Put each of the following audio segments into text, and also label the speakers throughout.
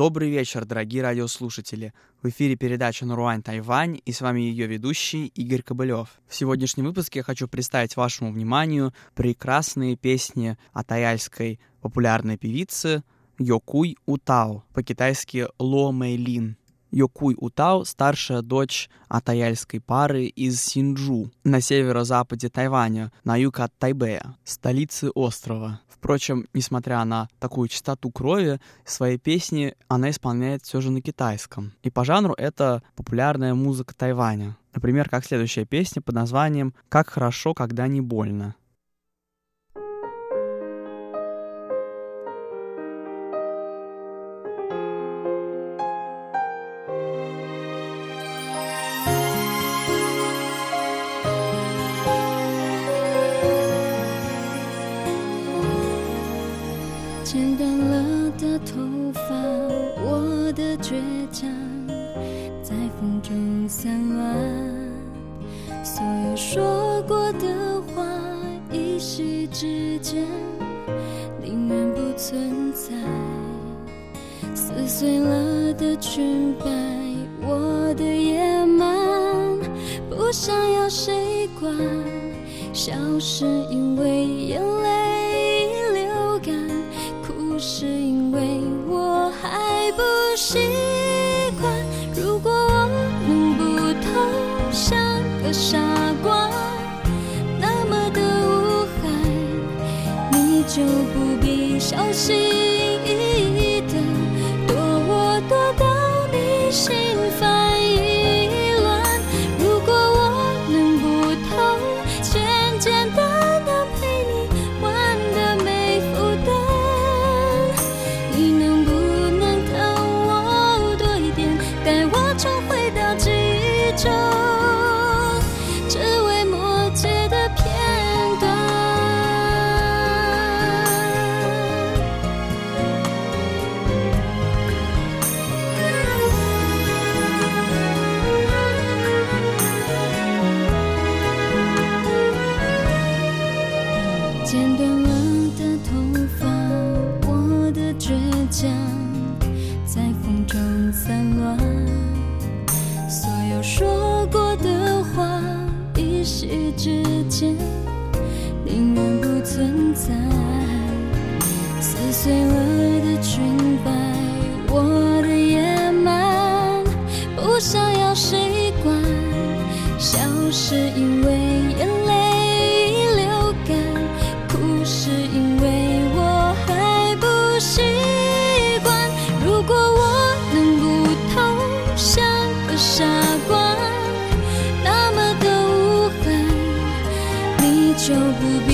Speaker 1: Добрый вечер, дорогие радиослушатели. В эфире передача «Наруань Тайвань» и с вами ее ведущий Игорь Кобылев. В сегодняшнем выпуске я хочу представить вашему вниманию прекрасные песни атаяльской популярной певицы Йокуй Утао, по-китайски Ло Мэйлин. Йокуй Утао — старшая дочь атаяльской пары из Синджу на северо-западе Тайваня, на юг от Тайбэя, столицы острова. Впрочем, несмотря на такую чистоту крови, свои песни она исполняет все же на китайском. И по жанру это популярная музыка Тайваня. Например, как следующая песня под названием «Как хорошо, когда не больно».
Speaker 2: 中散乱，所有说过的话，一夕之间，宁愿不存在。撕碎了的裙摆，我的野蛮，不想要谁管。笑是因为眼泪已流干，哭是因为我还不行。傻瓜那么的无害你就不必小心翼翼的躲我躲到你心房见就不必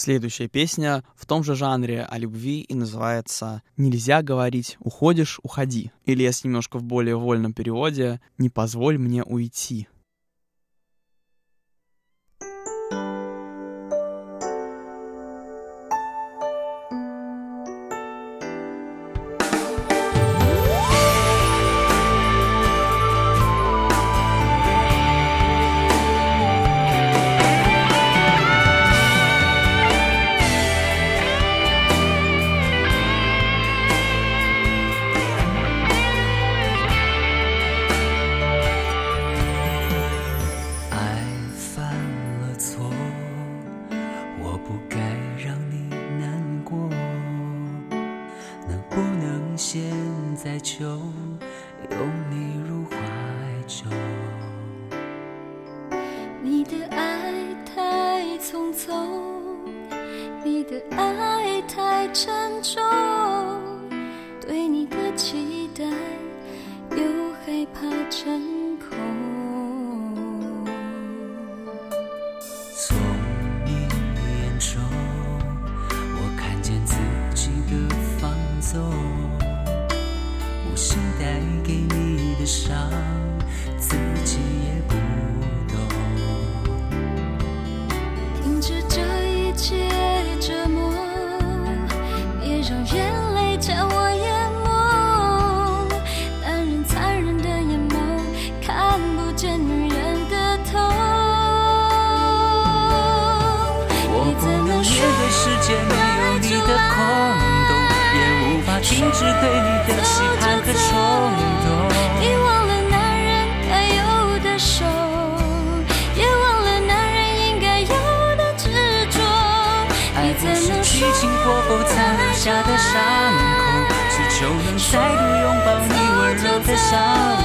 Speaker 1: Следующая песня в том же жанре о любви и называется «Нельзя говорить «уходишь, уходи». Или, если немножко в более вольном переводе, «Не позволь мне уйти».
Speaker 3: 就界没有你的空洞，也无法停止对你的期盼和冲动。
Speaker 2: 遗忘了男人该有的手，也忘了男人应该有的执着。爱不是去经
Speaker 3: 过后才留下的伤口，只求能再度拥抱你温柔的笑。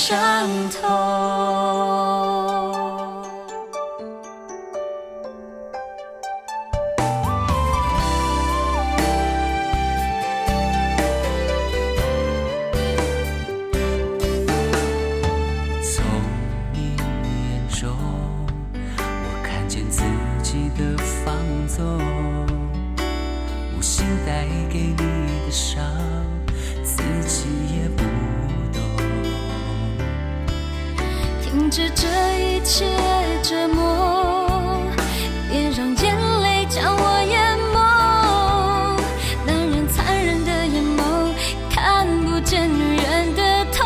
Speaker 2: 伤痛
Speaker 3: 从你眼中我看见自己的放纵无心带给你的伤自己也不
Speaker 2: 停止这一切折磨，别让眼泪将我淹没。男人残忍的眼眸看不见女人的痛，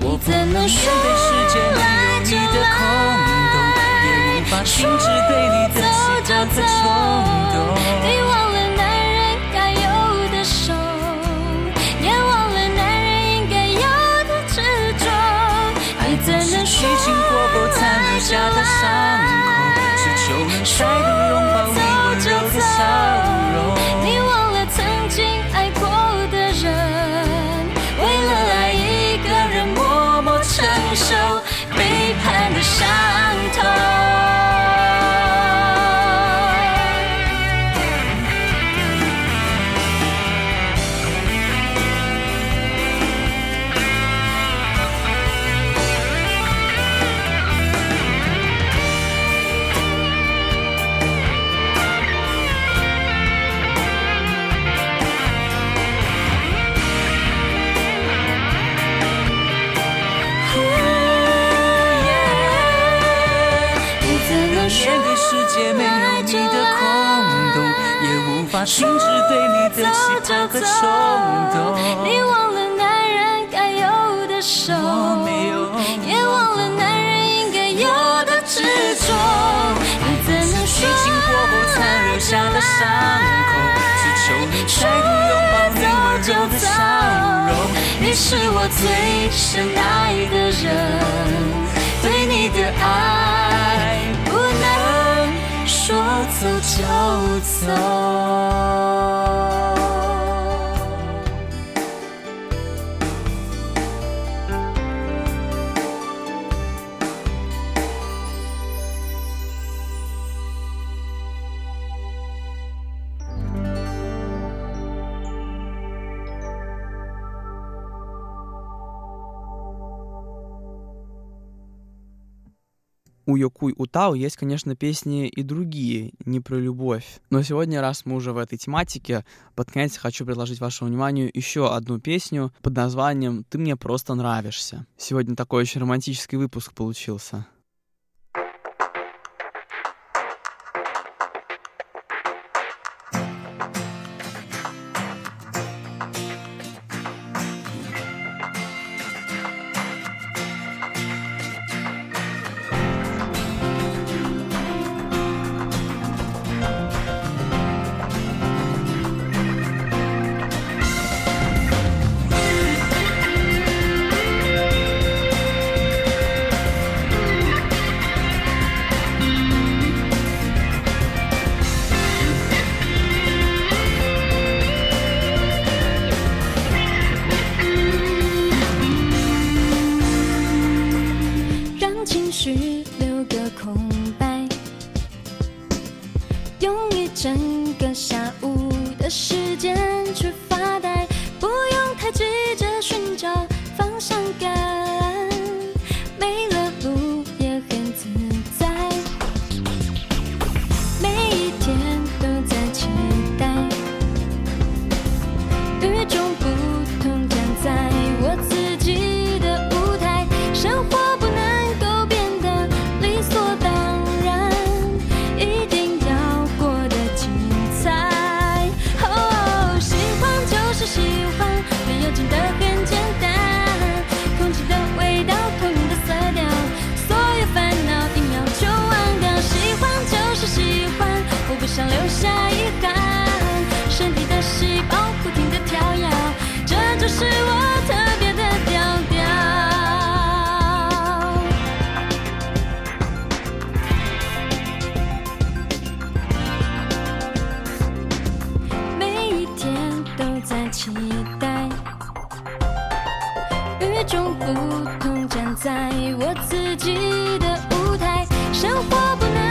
Speaker 2: 面对没有你的空
Speaker 3: 洞，也无法停止对你的和冲动。控制对你的期盼和冲动，
Speaker 2: 你忘了男人该有的守，也忘了男人应该有的执着。爱怎过说残留下的伤
Speaker 3: 口，只求你拥抱，你温柔的笑容，
Speaker 2: 你是我最深爱的人，对你的爱。说走就走。
Speaker 1: У Йокуй Утау есть, конечно, песни и другие, не про любовь. Но сегодня, раз мы уже в этой тематике, под конец хочу предложить вашему вниманию еще одну песню под названием «Ты мне просто нравишься». Сегодня такой очень романтический выпуск получился.
Speaker 2: 伤感期待。与众不同站在我自己的舞台生活不能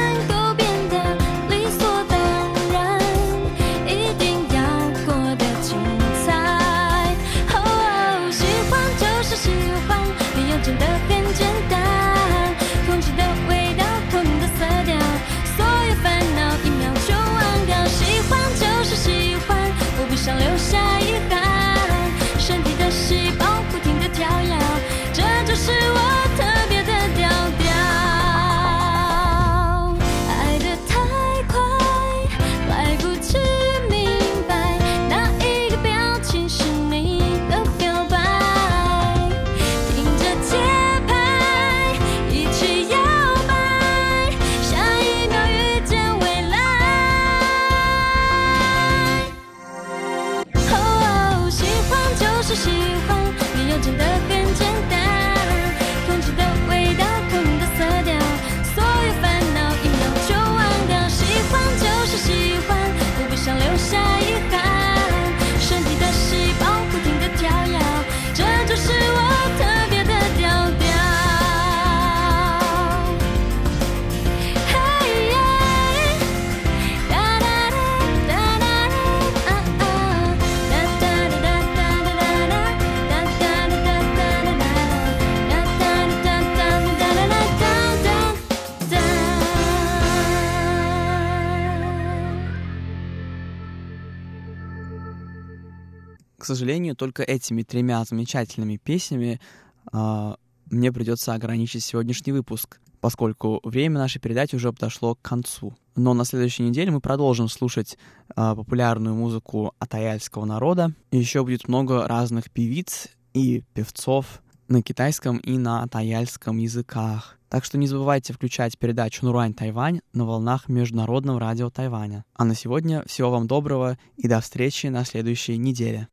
Speaker 1: сожалению, только этими тремя замечательными песнями э, мне придется ограничить сегодняшний выпуск, поскольку время нашей передачи уже подошло к концу. Но на следующей неделе мы продолжим слушать э, популярную музыку атаяльского народа. Еще будет много разных певиц и певцов на китайском и на атаяльском языках. Так что не забывайте включать передачу «Нурань Тайвань» на волнах Международного радио Тайваня. А на сегодня всего вам доброго и до встречи на следующей неделе.